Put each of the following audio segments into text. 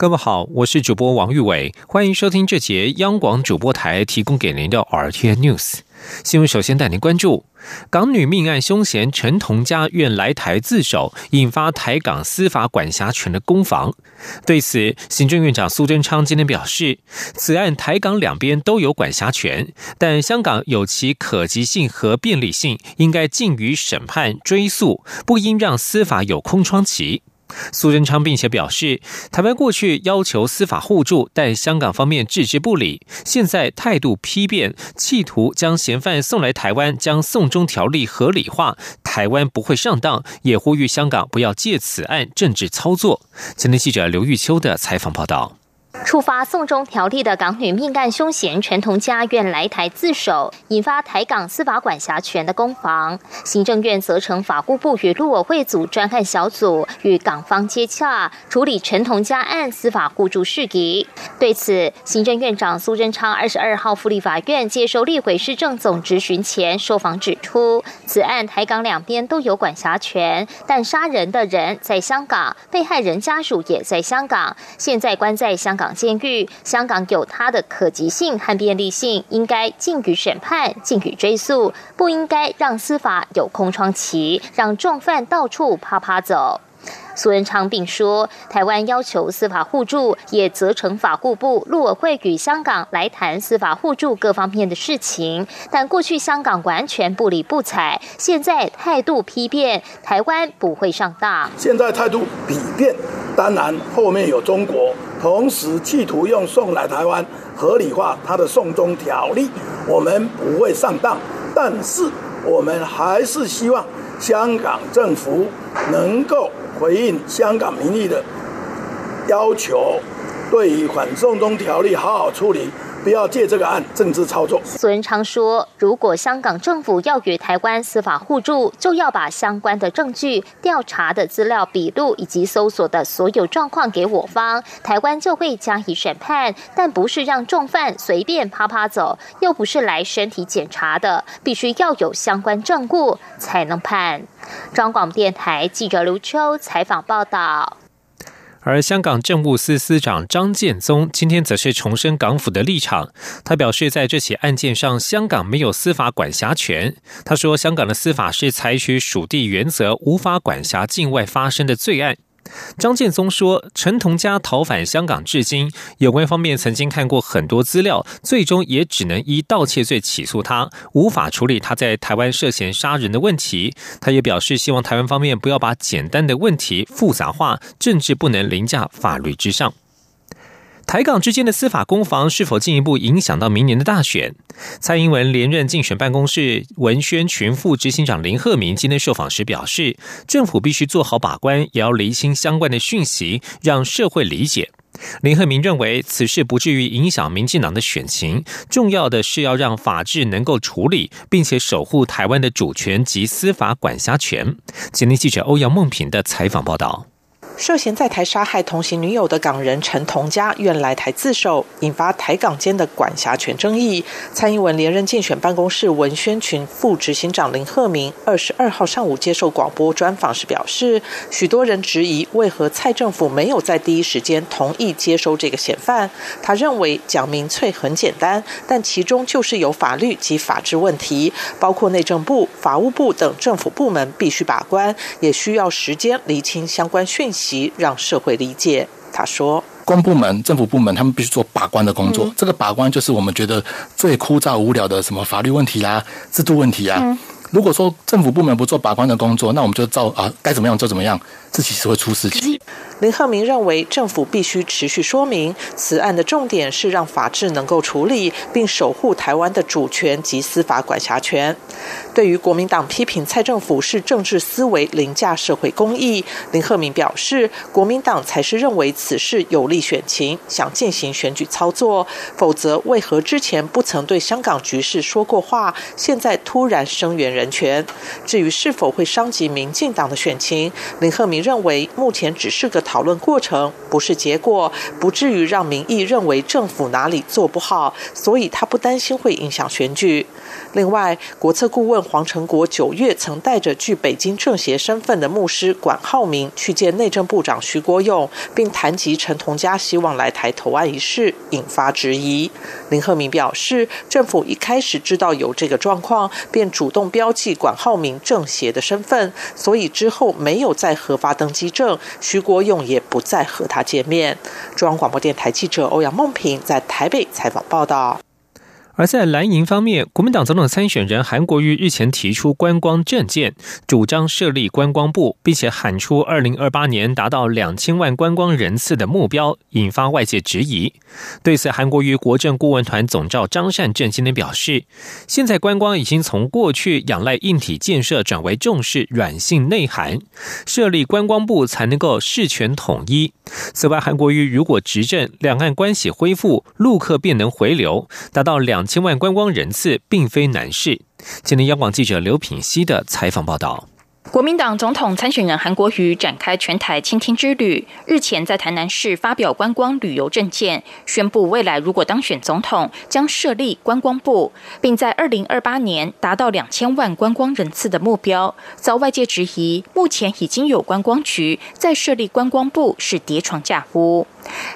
各位好，我是主播王玉伟，欢迎收听这节央广主播台提供给您的 RTN News 新闻。首先带您关注港女命案凶嫌陈同佳愿来台自首，引发台港司法管辖权的攻防。对此，行政院长苏贞昌今天表示，此案台港两边都有管辖权，但香港有其可及性和便利性，应该尽于审判追诉，不应让司法有空窗期。苏贞昌并且表示，台湾过去要求司法互助，但香港方面置之不理，现在态度批变，企图将嫌犯送来台湾，将送中条例合理化，台湾不会上当，也呼吁香港不要借此案政治操作。前天记者刘玉秋的采访报道。触发送中条例的港女命案凶嫌陈同佳愿来台自首，引发台港司法管辖权的攻防。行政院责成法务部与陆委会组专案小组与港方接洽，处理陈同佳案司法互助事宜。对此，行政院长苏贞昌二十二号赴立法院接受立委市政总执询前受访指出，此案台港两边都有管辖权，但杀人的人在香港，被害人家属也在香港，现在关在香。港监狱，香港有它的可及性和便利性，应该禁予审判、禁予追诉，不应该让司法有空窗期，让重犯到处啪啪走。苏文昌并说，台湾要求司法互助，也责成法务部、陆委会与香港来谈司法互助各方面的事情。但过去香港完全不理不睬，现在态度批变，台湾不会上当。现在态度比变，当然后面有中国。同时企图用送来台湾合理化他的送中条例，我们不会上当，但是我们还是希望香港政府能够回应香港民意的要求，对于反送中条例好好处理。不要借这个案政治操作。苏文昌说：“如果香港政府要与台湾司法互助，就要把相关的证据、调查的资料、笔录以及搜索的所有状况给我方，台湾就会加以审判。但不是让重犯随便啪啪走，又不是来身体检查的，必须要有相关证物才能判。”中广电台记者刘秋采访报道。而香港政务司司长张建宗今天则是重申港府的立场。他表示，在这起案件上，香港没有司法管辖权。他说，香港的司法是采取属地原则，无法管辖境外发生的罪案。张建宗说：“陈同佳逃返香港至今，有关方面曾经看过很多资料，最终也只能依盗窃罪起诉他，无法处理他在台湾涉嫌杀人的问题。”他也表示，希望台湾方面不要把简单的问题复杂化，政治不能凌驾法律之上。台港之间的司法攻防是否进一步影响到明年的大选？蔡英文连任竞选办公室文宣群副执行长林鹤明今天受访时表示，政府必须做好把关，也要厘清相关的讯息，让社会理解。林鹤明认为，此事不至于影响民进党的选情，重要的是要让法治能够处理，并且守护台湾的主权及司法管辖权。今天记者欧阳梦平的采访报道。涉嫌在台杀害同行女友的港人陈同佳愿来台自首，引发台港间的管辖权争议。蔡英文连任竞选办公室文宣群副执行长林鹤明二十二号上午接受广播专访时表示，许多人质疑为何蔡政府没有在第一时间同意接收这个嫌犯。他认为讲民粹很简单，但其中就是有法律及法治问题，包括内政部、法务部等政府部门必须把关，也需要时间厘清相关讯息。及让社会理解，他说：“公部门、政府部门，他们必须做把关的工作。这个把关就是我们觉得最枯燥无聊的，什么法律问题啦、制度问题啊。如果说政府部门不做把关的工作，那我们就照啊，该怎么样就怎么样。”这其实会出事情。林鹤明认为，政府必须持续说明，此案的重点是让法治能够处理，并守护台湾的主权及司法管辖权。对于国民党批评蔡政府是政治思维凌驾社会公益，林鹤明表示，国民党才是认为此事有利选情，想进行选举操作，否则为何之前不曾对香港局势说过话，现在突然声援人？人权。至于是否会伤及民进党的选情，林鹤明认为目前只是个讨论过程，不是结果，不至于让民意认为政府哪里做不好，所以他不担心会影响选举。另外，国策顾问黄成国九月曾带着具北京政协身份的牧师管浩明去见内政部长徐国勇，并谈及陈同佳希望来台投案一事，引发质疑。林鹤明表示，政府一开始知道有这个状况，便主动标抛弃管浩明政协的身份，所以之后没有再核发登机证，徐国勇也不再和他见面。中央广播电台记者欧阳梦平在台北采访报道。而在蓝营方面，国民党总统参选人韩国瑜日前提出观光政见，主张设立观光部，并且喊出二零二八年达到两千万观光人次的目标，引发外界质疑。对此，韩国瑜国政顾问团总召张善政今天表示，现在观光已经从过去仰赖硬体建设，转为重视软性内涵，设立观光部才能够事权统一。此外，韩国瑜如果执政，两岸关系恢复，陆客便能回流，达到两。千万观光人次并非难事。今天，央广记者刘品熙的采访报道。国民党总统参选人韩国瑜展开全台倾听之旅，日前在台南市发表观光旅游政见，宣布未来如果当选总统，将设立观光部，并在二零二八年达到两千万观光人次的目标。遭外界质疑，目前已经有观光局在设立观光部是叠床架屋。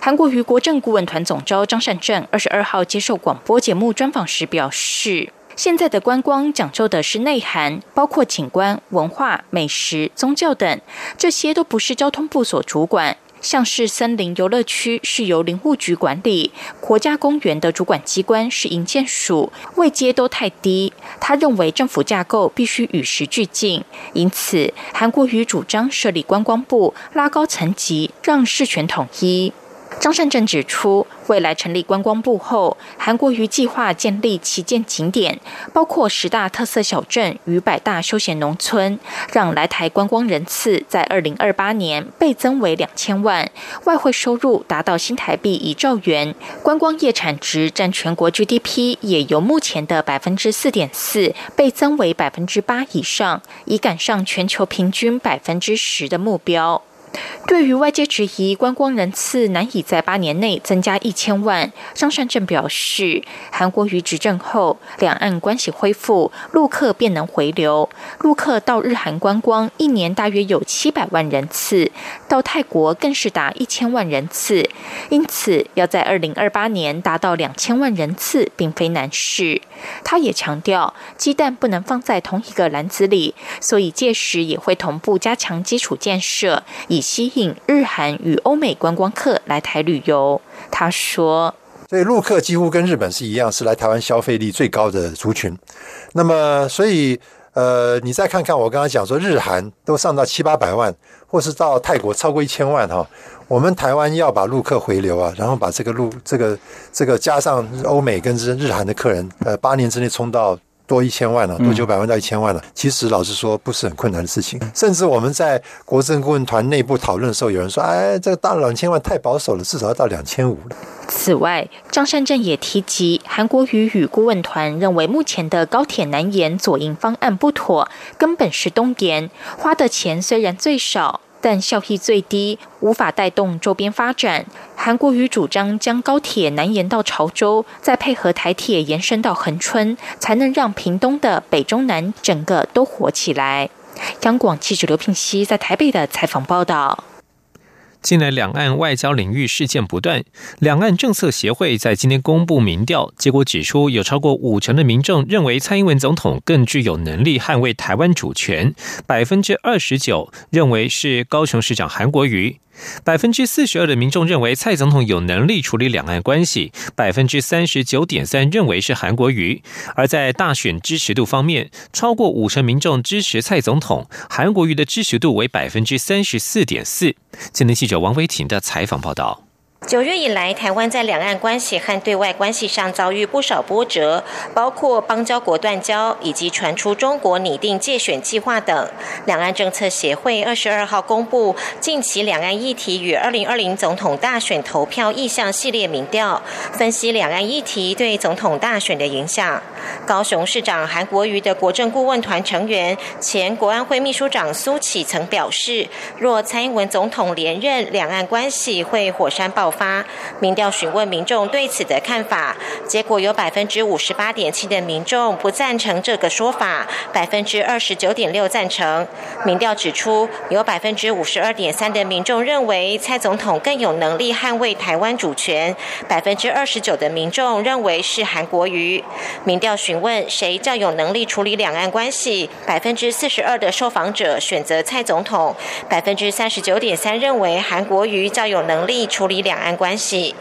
韩国瑜国政顾问团总召张善政二十二号接受广播节目专访时表示。现在的观光讲究的是内涵，包括景观、文化、美食、宗教等，这些都不是交通部所主管。像是森林游乐区是由林务局管理，国家公园的主管机关是营建署，位阶都太低。他认为政府架构必须与时俱进，因此韩国瑜主张设立观光部，拉高层级，让事权统一。张善政指出，未来成立观光部后，韩国瑜计划建立旗舰景点，包括十大特色小镇与百大休闲农村，让来台观光人次在二零二八年倍增为两千万，外汇收入达到新台币一兆元，观光业产值占全国 GDP 也由目前的百分之四点四倍增为百分之八以上，以赶上全球平均百分之十的目标。对于外界质疑观光人次难以在八年内增加一千万，张善政表示，韩国瑜执政后，两岸关系恢复，陆客便能回流。陆客到日韩观光一年大约有七百万人次，到泰国更是达一千万人次。因此，要在二零二八年达到两千万人次，并非难事。他也强调，鸡蛋不能放在同一个篮子里，所以届时也会同步加强基础建设，以吸引日韩与欧美观光客来台旅游。他说：“所以陆客几乎跟日本是一样，是来台湾消费力最高的族群。那么，所以呃，你再看看我刚刚讲说，日韩都上到七八百万，或是到泰国超过一千万哈。我们台湾要把陆客回流啊，然后把这个陆这个这个加上欧美跟日日韩的客人，呃，八年之内冲到。”多一千万了，多九百万到一千万了。其实老实说，不是很困难的事情。甚至我们在国政顾问团内部讨论的时候，有人说：“哎，这个大两千万太保守了，至少要到两千五了。”此外，张善政也提及，韩国瑜与顾问团认为，目前的高铁南延左营方案不妥，根本是东延，花的钱虽然最少。但效益最低，无法带动周边发展。韩国瑜主张将高铁南延到潮州，再配合台铁延伸到恒春，才能让屏东的北中南整个都活起来。央广记者刘聘熙在台北的采访报道。近来两岸外交领域事件不断，两岸政策协会在今天公布民调结果，指出有超过五成的民众认为蔡英文总统更具有能力捍卫台湾主权，百分之二十九认为是高雄市长韩国瑜。百分之四十二的民众认为蔡总统有能力处理两岸关系，百分之三十九点三认为是韩国瑜。而在大选支持度方面，超过五成民众支持蔡总统，韩国瑜的支持度为百分之三十四点四。今天记者王维婷的采访报道。九月以来，台湾在两岸关系和对外关系上遭遇不少波折，包括邦交国断交，以及传出中国拟定借选计划等。两岸政策协会二十二号公布近期两岸议题与二零二零总统大选投票意向系列民调，分析两岸议题对总统大选的影响。高雄市长韩国瑜的国政顾问团成员、前国安会秘书长苏启曾表示，若蔡英文总统连任，两岸关系会火山爆。发民调询问民众对此的看法，结果有百分之五十八点七的民众不赞成这个说法，百分之二十九点六赞成。民调指出，有百分之五十二点三的民众认为蔡总统更有能力捍卫台湾主权，百分之二十九的民众认为是韩国瑜。民调询问谁较有能力处理两岸关系，百分之四十二的受访者选择蔡总统，百分之三十九点三认为韩国瑜较有能力处理两。安关系，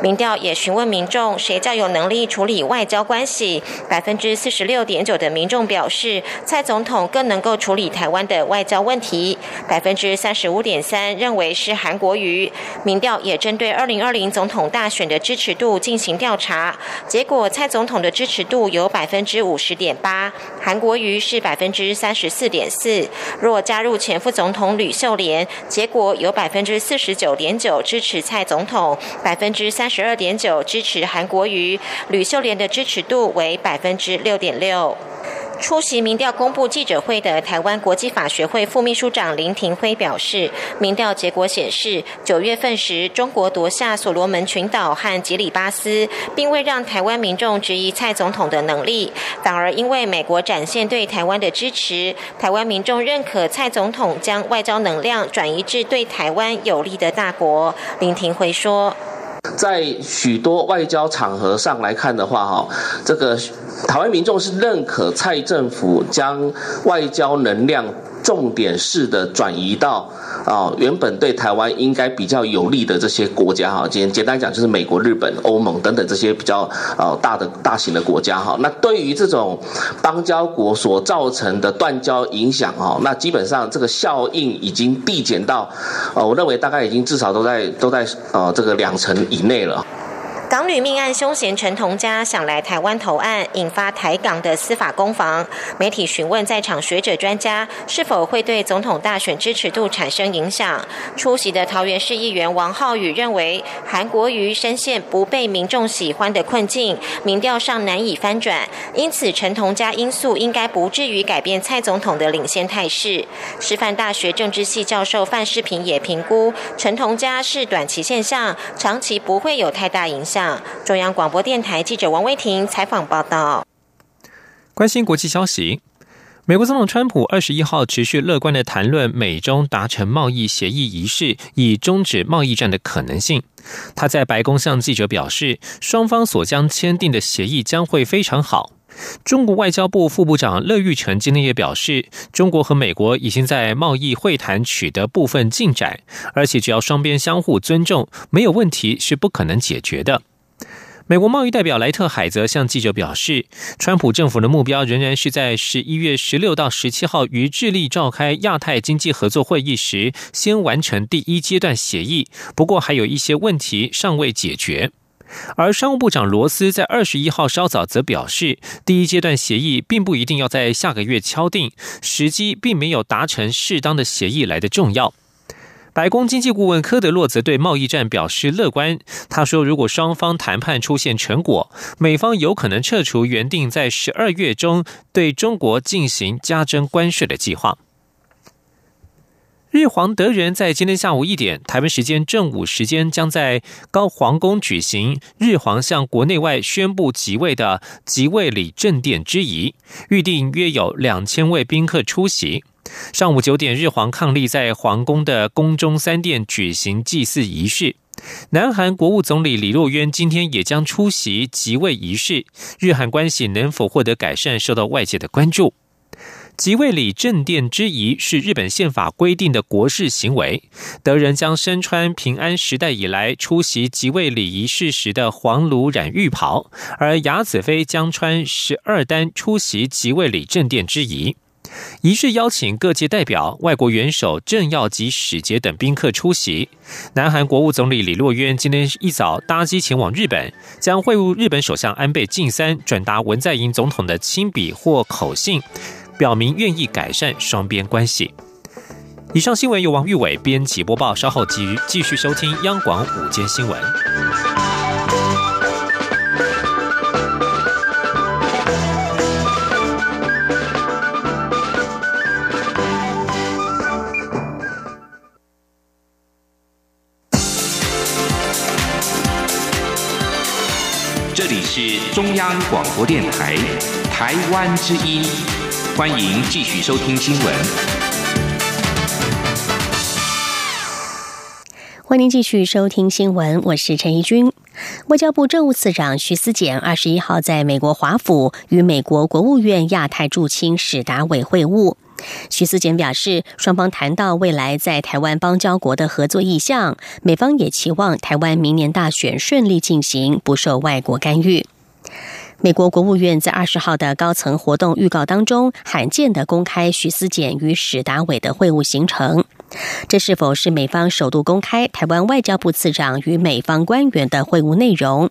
民调也询问民众谁较有能力处理外交关系，百分之四十六点九的民众表示蔡总统更能够处理台湾的外交问题，百分之三十五点三认为是韩国瑜。民调也针对二零二零总统大选的支持度进行调查，结果蔡总统的支持度有百分之五十点八，韩国瑜是百分之三十四点四。若加入前副总统吕秀莲，结果有百分之四十九点九支持蔡总。统百分之三十二点九支持韩国瑜，吕秀莲的支持度为百分之六点六。出席民调公布记者会的台湾国际法学会副秘书长林廷辉表示，民调结果显示，九月份时中国夺下所罗门群岛和吉里巴斯，并未让台湾民众质疑蔡总统的能力，反而因为美国展现对台湾的支持，台湾民众认可蔡总统将外交能量转移至对台湾有利的大国。林廷辉说。在许多外交场合上来看的话，哈，这个台湾民众是认可蔡政府将外交能量重点式的转移到。啊，原本对台湾应该比较有利的这些国家哈，简简单讲就是美国、日本、欧盟等等这些比较呃大的大型的国家哈。那对于这种邦交国所造成的断交影响哈，那基本上这个效应已经递减到，呃，我认为大概已经至少都在都在呃这个两成以内了。港女命案凶嫌陈同佳想来台湾投案，引发台港的司法攻防。媒体询问在场学者专家是否会对总统大选支持度产生影响。出席的桃园市议员王浩宇认为，韩国瑜深陷不被民众喜欢的困境，民调上难以翻转，因此陈同佳因素应该不至于改变蔡总统的领先态势。师范大学政治系教授范世平也评估，陈同佳是短期现象，长期不会有太大影响。中央广播电台记者王威婷采访报道。关心国际消息，美国总统川普二十一号持续乐观的谈论美中达成贸易协议仪式，以终止贸易战的可能性。他在白宫向记者表示，双方所将签订的协议将会非常好。中国外交部副部长乐玉成今天也表示，中国和美国已经在贸易会谈取得部分进展，而且只要双边相互尊重，没有问题是不可能解决的。美国贸易代表莱特海则向记者表示，川普政府的目标仍然是在十一月十六到十七号于智利召开亚太经济合作会议时，先完成第一阶段协议。不过，还有一些问题尚未解决。而商务部长罗斯在二十一号稍早则表示，第一阶段协议并不一定要在下个月敲定，时机并没有达成适当的协议来的重要。白宫经济顾问科德洛则对贸易战表示乐观。他说：“如果双方谈判出现成果，美方有可能撤除原定在十二月中对中国进行加征关税的计划。”日皇德仁在今天下午一点，台湾时间正午时间，将在高皇宫举行日皇向国内外宣布即位的即位礼正殿之仪，预定约有两千位宾客出席。上午九点，日皇伉俪在皇宫的宫中三殿举行祭祀仪式。南韩国务总理李洛渊今天也将出席即位仪式。日韩关系能否获得改善，受到外界的关注。即位礼正殿之仪是日本宪法规定的国事行为，德仁将身穿平安时代以来出席即位礼仪式时的黄炉染浴袍，而雅子妃将穿十二单出席即位礼正殿之仪。仪式邀请各界代表、外国元首、政要及使节等宾客出席。南韩国务总理李洛渊今天一早搭机前往日本，将会晤日本首相安倍晋三，转达文在寅总统的亲笔或口信，表明愿意改善双边关系。以上新闻由王玉伟编辑播报，稍后继继续收听央广午间新闻。这里是中央广播电台台湾之音，欢迎继续收听新闻。欢迎继续收听新闻，我是陈怡君。外交部政务次长徐思俭二十一号在美国华府与美国国务院亚太驻青史达伟会晤。徐思俭表示，双方谈到未来在台湾邦交国的合作意向，美方也期望台湾明年大选顺利进行，不受外国干预。美国国务院在二十号的高层活动预告当中，罕见的公开徐思俭与史达伟的会晤行程。这是否是美方首度公开台湾外交部次长与美方官员的会晤内容？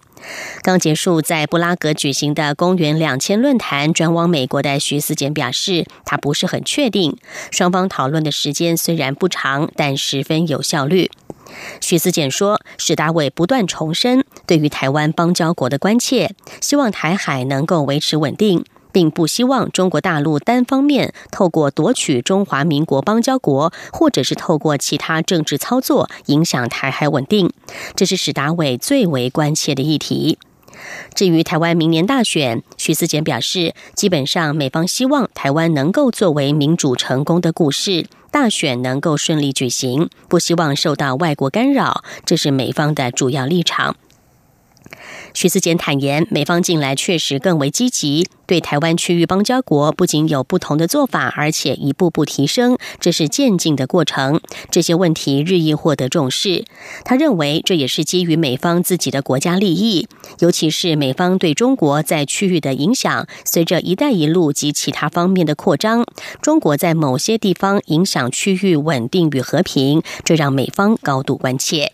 刚结束在布拉格举行的公元两千论坛转往美国的徐思俭表示，他不是很确定。双方讨论的时间虽然不长，但十分有效率。徐思俭说，史达伟不断重申对于台湾邦交国的关切，希望台海能够维持稳定。并不希望中国大陆单方面透过夺取中华民国邦交国，或者是透过其他政治操作影响台海稳定，这是史达伟最为关切的议题。至于台湾明年大选，徐思俭表示，基本上美方希望台湾能够作为民主成功的故事，大选能够顺利举行，不希望受到外国干扰，这是美方的主要立场。徐思俭坦言，美方近来确实更为积极，对台湾区域邦交国不仅有不同的做法，而且一步步提升，这是渐进的过程。这些问题日益获得重视。他认为，这也是基于美方自己的国家利益，尤其是美方对中国在区域的影响。随着“一带一路”及其他方面的扩张，中国在某些地方影响区域稳定与和平，这让美方高度关切。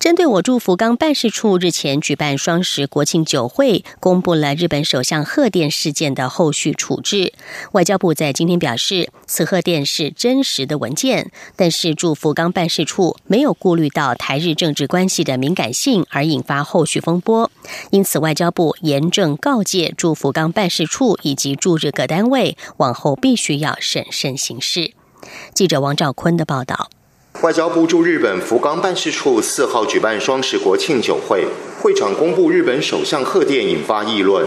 针对我驻福冈办事处日前举办双十国庆酒会，公布了日本首相贺电事件的后续处置。外交部在今天表示，此贺电是真实的文件，但是驻福冈办事处没有顾虑到台日政治关系的敏感性，而引发后续风波。因此，外交部严正告诫驻福冈办事处以及驻日各单位，往后必须要审慎行事。记者王兆坤的报道。外交部驻日本福冈办事处四号举办双十国庆酒会，会场公布日本首相贺电，引发议论。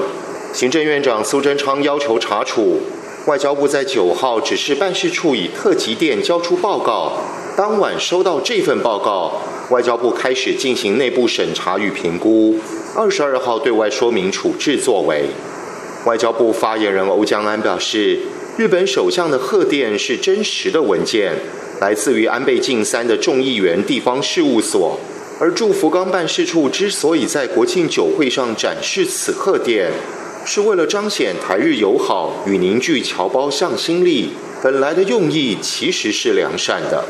行政院长苏贞昌要求查处，外交部在九号指示办事处以特急电交出报告。当晚收到这份报告，外交部开始进行内部审查与评估。二十二号对外说明处置作为。外交部发言人欧江安表示，日本首相的贺电是真实的文件。来自于安倍晋三的众议员地方事务所，而驻福冈办事处之所以在国庆酒会上展示此贺电，是为了彰显台日友好与凝聚侨胞向心力。本来的用意其实是良善的。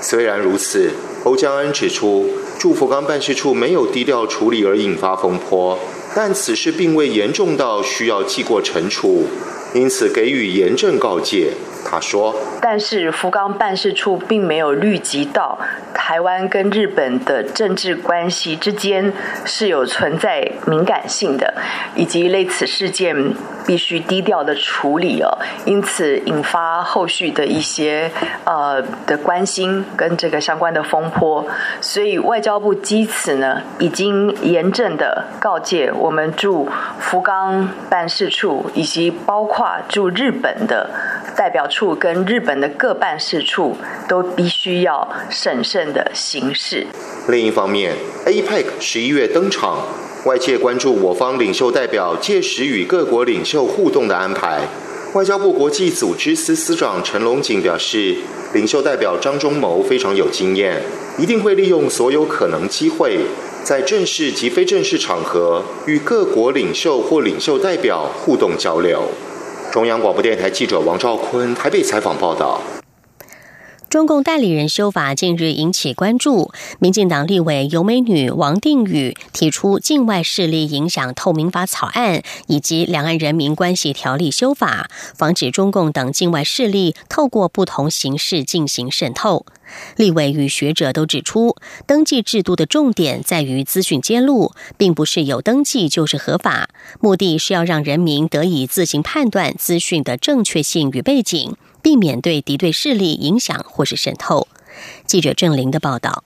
虽然如此，欧江恩指出，驻福冈办事处没有低调处理而引发风波，但此事并未严重到需要记过惩处，因此给予严正告诫。他说：“但是福冈办事处并没有虑及到台湾跟日本的政治关系之间是有存在敏感性的，以及类似事件必须低调的处理哦，因此引发后续的一些呃的关心跟这个相关的风波。所以外交部基此呢，已经严正的告诫我们驻福冈办事处以及包括驻日本的代表处。”跟日本的各办事处都必须要审慎的行事。另一方面，APEC 十一月登场，外界关注我方领袖代表届时与各国领袖互动的安排。外交部国际组织司司长陈龙锦表示，领袖代表张忠谋非常有经验，一定会利用所有可能机会，在正式及非正式场合与各国领袖或领袖代表互动交流。中央广播电台记者王兆坤台北采访报道。中共代理人修法近日引起关注，民进党立委尤美女王定宇提出境外势力影响透明法草案，以及两岸人民关系条例修法，防止中共等境外势力透过不同形式进行渗透。立委与学者都指出，登记制度的重点在于资讯揭露，并不是有登记就是合法，目的是要让人民得以自行判断资讯的正确性与背景。避免对敌对势力影响或是渗透。记者郑玲的报道。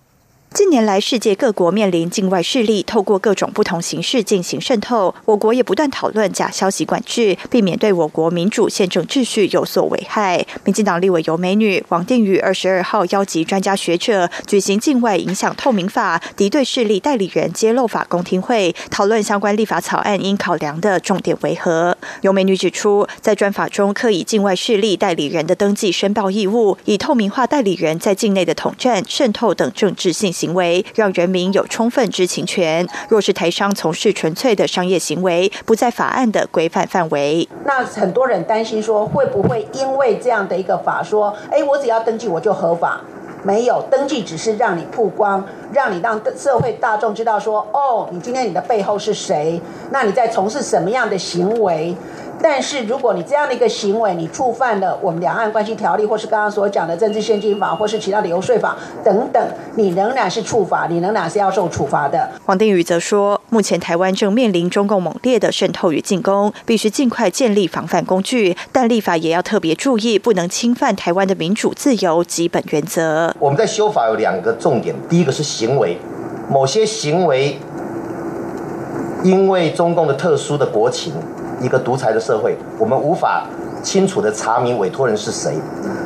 近年来，世界各国面临境外势力透过各种不同形式进行渗透，我国也不断讨论假消息管制，避免对我国民主宪政秩序有所危害。民进党立委尤美女王定宇二十二号邀集专家学者举行境外影响透明法、敌对势力代理人揭露法公听会，讨论相关立法草案应考量的重点为何。尤美女指出，在专法中刻以境外势力代理人的登记申报义务，以透明化代理人在境内的统战、渗透等政治信息行为，让人民有充分知情权。若是台商从事纯粹的商业行为，不在法案的规范范围。那很多人担心说，会不会因为这样的一个法说，哎，我只要登记我就合法？没有登记，只是让你曝光，让你让社会大众知道说，哦，你今天你的背后是谁？那你在从事什么样的行为？但是如果你这样的一个行为，你触犯了我们两岸关系条例，或是刚刚所讲的政治献金法，或是其他的游说法等等，你仍然是触法，你仍然是要受处罚的。黄定宇则说，目前台湾正面临中共猛烈的渗透与进攻，必须尽快建立防范工具，但立法也要特别注意，不能侵犯台湾的民主自由基本原则。我们在修法有两个重点，第一个是行为，某些行为因为中共的特殊的国情。一个独裁的社会，我们无法清楚的查明委托人是谁，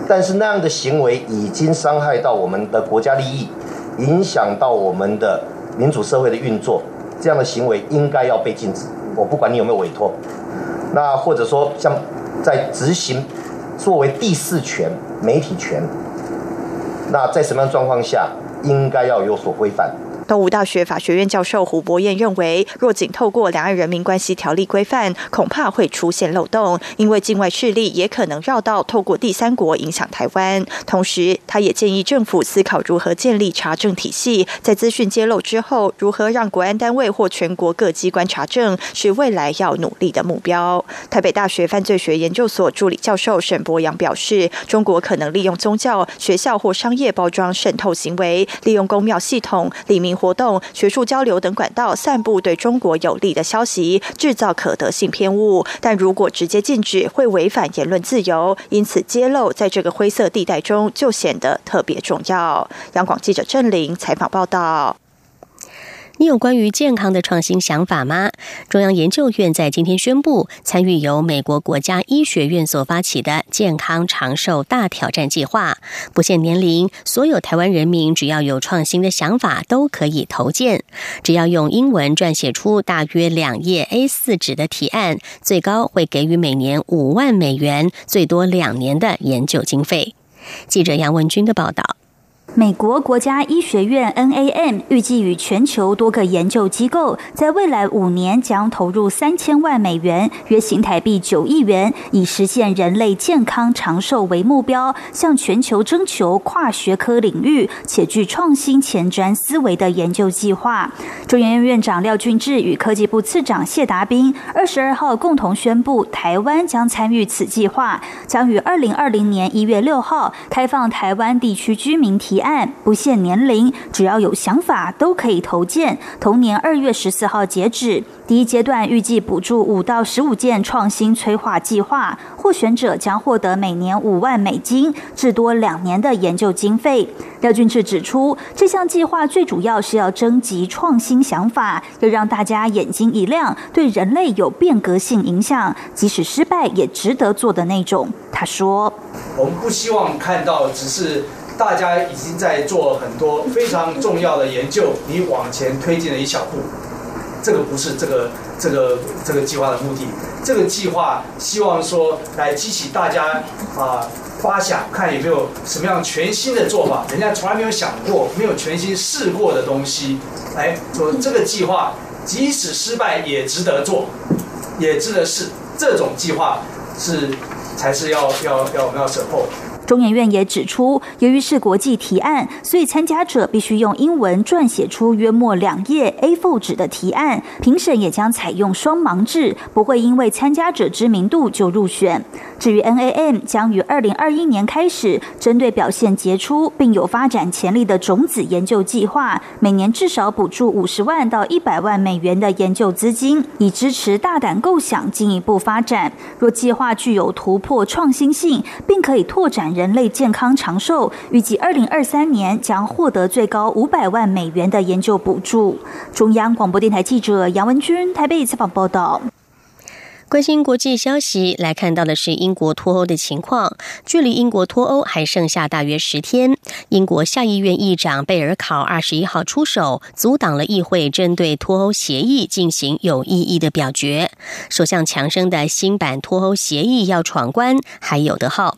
但是那样的行为已经伤害到我们的国家利益，影响到我们的民主社会的运作，这样的行为应该要被禁止。我不管你有没有委托，那或者说像在执行作为第四权媒体权，那在什么样状况下应该要有所规范？东吴大学法学院教授胡博彦认为，若仅透过《两岸人民关系条例》规范，恐怕会出现漏洞，因为境外势力也可能绕道透过第三国影响台湾。同时，他也建议政府思考如何建立查证体系，在资讯揭露之后，如何让国安单位或全国各机关查证，是未来要努力的目标。台北大学犯罪学研究所助理教授沈博阳表示，中国可能利用宗教、学校或商业包装渗透行为，利用公庙系统、李明。活动、学术交流等管道散布对中国有利的消息，制造可得性偏误。但如果直接禁止，会违反言论自由。因此，揭露在这个灰色地带中就显得特别重要。央广记者郑玲采访报道。你有关于健康的创新想法吗？中央研究院在今天宣布，参与由美国国家医学院所发起的健康长寿大挑战计划，不限年龄，所有台湾人民只要有创新的想法都可以投件。只要用英文撰写出大约两页 A 四纸的提案，最高会给予每年五万美元，最多两年的研究经费。记者杨文军的报道。美国国家医学院 （NAM） 预计与全球多个研究机构，在未来五年将投入三千万美元（约新台币九亿元），以实现人类健康长寿为目标，向全球征求跨学科领域且具创新前瞻思维的研究计划。中研院院长廖俊志与科技部次长谢达斌二十二号共同宣布，台湾将参与此计划，将于二零二零年一月六号开放台湾地区居民提。案不限年龄，只要有想法都可以投件。同年二月十四号截止。第一阶段预计补助五到十五件创新催化计划，获选者将获得每年五万美金，至多两年的研究经费。廖俊志指出，这项计划最主要是要征集创新想法，要让大家眼睛一亮，对人类有变革性影响，即使失败也值得做的那种。他说：“我们不希望看到只是。”大家已经在做很多非常重要的研究，你往前推进了一小步，这个不是这个这个这个计划的目的。这个计划希望说来激起大家啊发想，看有没有什么样全新的做法，人家从来没有想过、没有全新试过的东西。哎，说这个计划即使失败也值得做，也值得试。这种计划是才是要要要我们要审后。中研院也指出，由于是国际提案，所以参加者必须用英文撰写出约莫两页 A4 纸的提案。评审也将采用双盲制，不会因为参加者知名度就入选。至于 NAM 将于二零二一年开始，针对表现杰出并有发展潜力的种子研究计划，每年至少补助五十万到一百万美元的研究资金，以支持大胆构想进一步发展。若计划具有突破创新性，并可以拓展。人类健康长寿，预计二零二三年将获得最高五百万美元的研究补助。中央广播电台记者杨文君台北采访报道。关心国际消息，来看到的是英国脱欧的情况。距离英国脱欧还剩下大约十天，英国下议院议长贝尔考二十一号出手，阻挡了议会针对脱欧协议进行有意义的表决。首相强生的新版脱欧协议要闯关，还有的耗。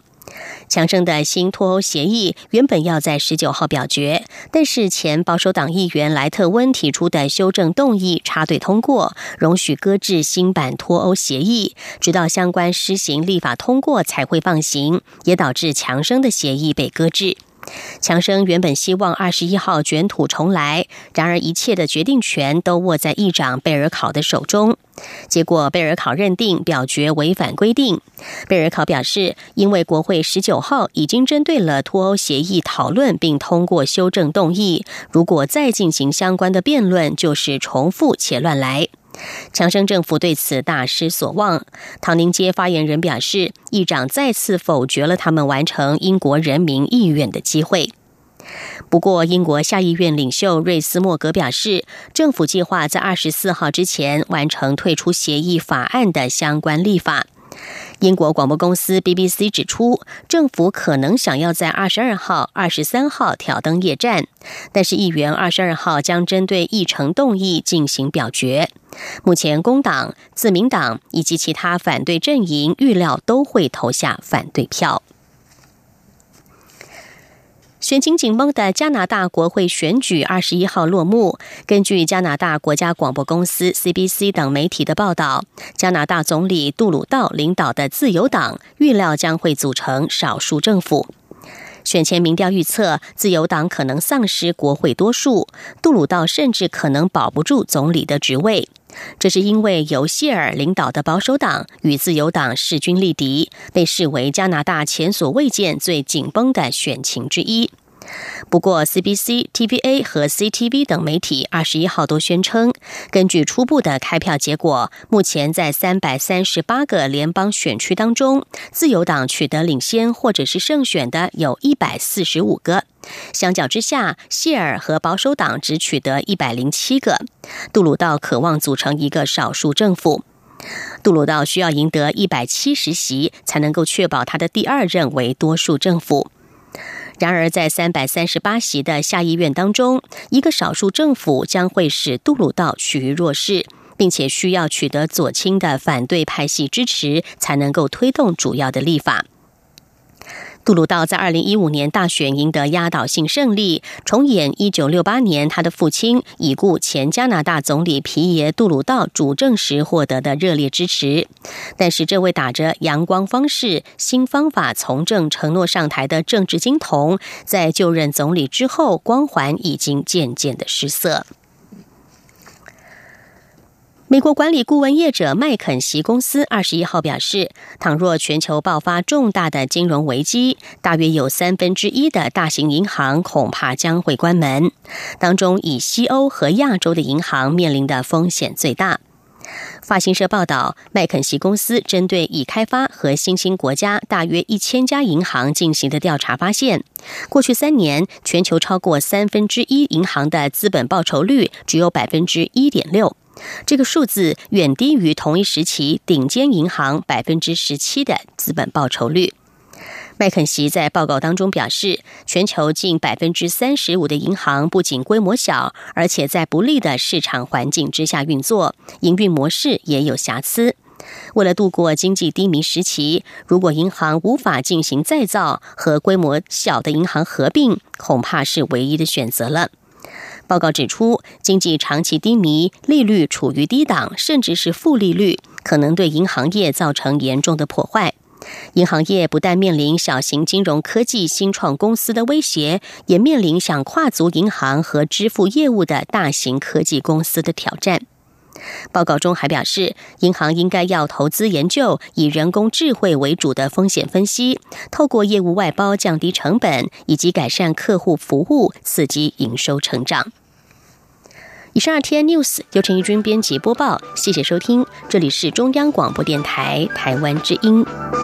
强生的新脱欧协议原本要在十九号表决，但是前保守党议员莱特温提出的修正动议插队通过，容许搁置新版脱欧协议，直到相关施行立法通过才会放行，也导致强生的协议被搁置。强生原本希望二十一号卷土重来，然而一切的决定权都握在议长贝尔考的手中。结果贝尔考认定表决违反规定。贝尔考表示，因为国会十九号已经针对了脱欧协议讨论并通过修正动议，如果再进行相关的辩论，就是重复且乱来。强生政府对此大失所望。唐宁街发言人表示，议长再次否决了他们完成英国人民意愿的机会。不过，英国下议院领袖瑞斯莫格表示，政府计划在二十四号之前完成退出协议法案的相关立法。英国广播公司 BBC 指出，政府可能想要在二十二号、二十三号挑灯夜战，但是议员二十二号将针对议程动议进行表决。目前，工党、自民党以及其他反对阵营预料都会投下反对票。选情紧绷的加拿大国会选举二十一号落幕。根据加拿大国家广播公司 CBC 等媒体的报道，加拿大总理杜鲁道领导的自由党预料将会组成少数政府。选前民调预测，自由党可能丧失国会多数，杜鲁道甚至可能保不住总理的职位。这是因为由谢尔领导的保守党与自由党势均力敌，被视为加拿大前所未见最紧绷的选情之一。不过，CBC、TVA 和 CTV 等媒体二十一号都宣称，根据初步的开票结果，目前在三百三十八个联邦选区当中，自由党取得领先或者是胜选的有一百四十五个。相较之下，谢尔和保守党只取得一百零七个。杜鲁道渴望组成一个少数政府，杜鲁道需要赢得一百七十席，才能够确保他的第二任为多数政府。然而，在三百三十八席的下议院当中，一个少数政府将会使杜鲁道趋于弱势，并且需要取得左倾的反对派系支持，才能够推动主要的立法。杜鲁道在二零一五年大选赢得压倒性胜利，重演一九六八年他的父亲已故前加拿大总理皮耶·杜鲁道主政时获得的热烈支持。但是，这位打着阳光方式、新方法从政承诺上台的政治金童，在就任总理之后，光环已经渐渐的失色。美国管理顾问业者麦肯锡公司二十一号表示，倘若全球爆发重大的金融危机，大约有三分之一的大型银行恐怕将会关门，当中以西欧和亚洲的银行面临的风险最大。法新社报道，麦肯锡公司针对已开发和新兴国家大约一千家银行进行的调查发现，过去三年全球超过三分之一银行的资本报酬率只有百分之一点六。这个数字远低于同一时期顶尖银行百分之十七的资本报酬率。麦肯锡在报告当中表示，全球近百分之三十五的银行不仅规模小，而且在不利的市场环境之下运作，营运模式也有瑕疵。为了度过经济低迷时期，如果银行无法进行再造和规模小的银行合并，恐怕是唯一的选择了。报告指出，经济长期低迷，利率处于低档，甚至是负利率，可能对银行业造成严重的破坏。银行业不但面临小型金融科技新创公司的威胁，也面临想跨足银行和支付业务的大型科技公司的挑战。报告中还表示，银行应该要投资研究以人工智慧为主的风险分析，透过业务外包降低成本，以及改善客户服务，刺激营收成长。以上二天 news 由陈义军编辑播报，谢谢收听，这里是中央广播电台台湾之音。